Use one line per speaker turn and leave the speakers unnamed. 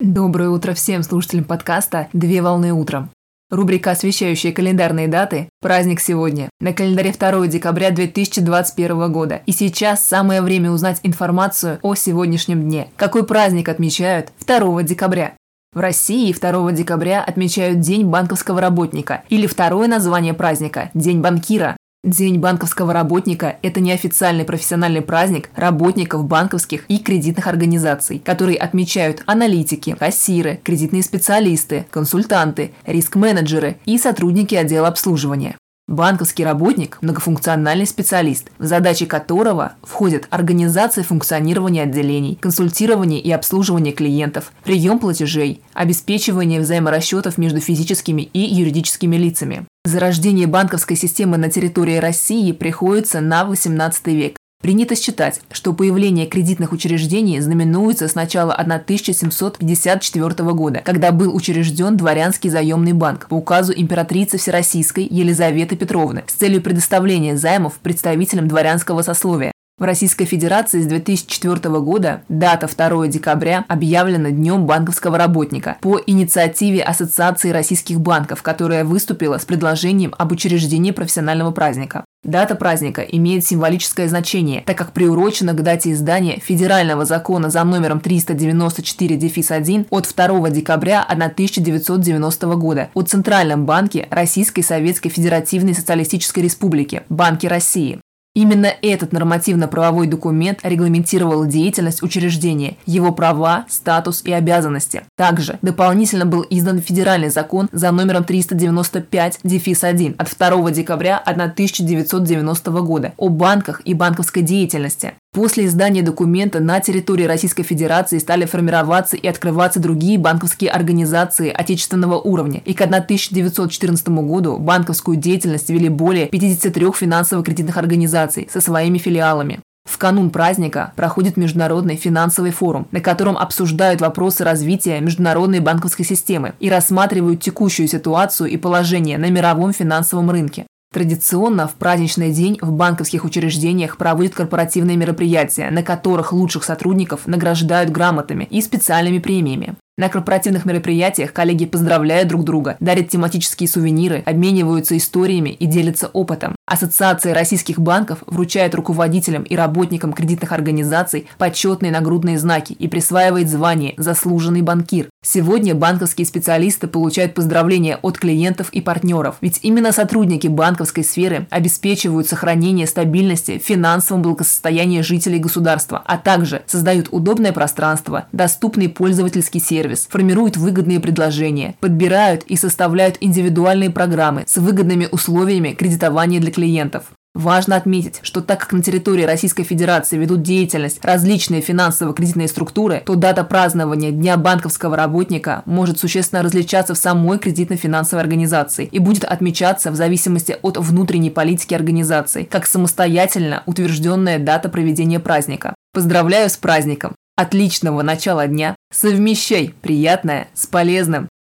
Доброе утро всем слушателям подкаста «Две волны утром». Рубрика, освещающая календарные даты. Праздник сегодня. На календаре 2 декабря 2021 года. И сейчас самое время узнать информацию о сегодняшнем дне. Какой праздник отмечают 2 декабря? В России 2 декабря отмечают День банковского работника или второе название праздника – День банкира. День банковского работника – это неофициальный профессиональный праздник работников банковских и кредитных организаций, которые отмечают аналитики, кассиры, кредитные специалисты, консультанты, риск-менеджеры и сотрудники отдела обслуживания. Банковский работник – многофункциональный специалист, в задачи которого входят организация функционирования отделений, консультирование и обслуживание клиентов, прием платежей, обеспечивание взаиморасчетов между физическими и юридическими лицами. Зарождение банковской системы на территории России приходится на XVIII век. Принято считать, что появление кредитных учреждений знаменуется с начала 1754 года, когда был учрежден Дворянский заемный банк по указу императрицы Всероссийской Елизаветы Петровны с целью предоставления займов представителям дворянского сословия. В Российской Федерации с 2004 года дата 2 декабря объявлена Днем банковского работника по инициативе Ассоциации российских банков, которая выступила с предложением об учреждении профессионального праздника. Дата праздника имеет символическое значение, так как приурочена к дате издания Федерального закона за номером 394-1 от 2 декабря 1990 года о Центральном банке Российской Советской Федеративной Социалистической Республики, Банке России. Именно этот нормативно-правовой документ регламентировал деятельность учреждения, его права, статус и обязанности. Также дополнительно был издан федеральный закон за номером 395-1 от 2 декабря 1990 года о банках и банковской деятельности. После издания документа на территории Российской Федерации стали формироваться и открываться другие банковские организации отечественного уровня, и к 1914 году банковскую деятельность вели более 53 финансово-кредитных организаций со своими филиалами. В канун праздника проходит Международный финансовый форум, на котором обсуждают вопросы развития международной банковской системы и рассматривают текущую ситуацию и положение на мировом финансовом рынке. Традиционно в праздничный день в банковских учреждениях проводят корпоративные мероприятия, на которых лучших сотрудников награждают грамотами и специальными премиями. На корпоративных мероприятиях коллеги поздравляют друг друга, дарят тематические сувениры, обмениваются историями и делятся опытом. Ассоциация российских банков вручает руководителям и работникам кредитных организаций почетные нагрудные знаки и присваивает звание «заслуженный банкир». Сегодня банковские специалисты получают поздравления от клиентов и партнеров, ведь именно сотрудники банковской сферы обеспечивают сохранение стабильности в финансовом благосостоянии жителей государства, а также создают удобное пространство, доступный пользовательский сервис, формируют выгодные предложения, подбирают и составляют индивидуальные программы с выгодными условиями кредитования для клиентов. Важно отметить, что так как на территории Российской Федерации ведут деятельность различные финансово-кредитные структуры, то дата празднования Дня банковского работника может существенно различаться в самой кредитно-финансовой организации и будет отмечаться в зависимости от внутренней политики организации, как самостоятельно утвержденная дата проведения праздника. Поздравляю с праздником! Отличного начала дня! Совмещай приятное с полезным!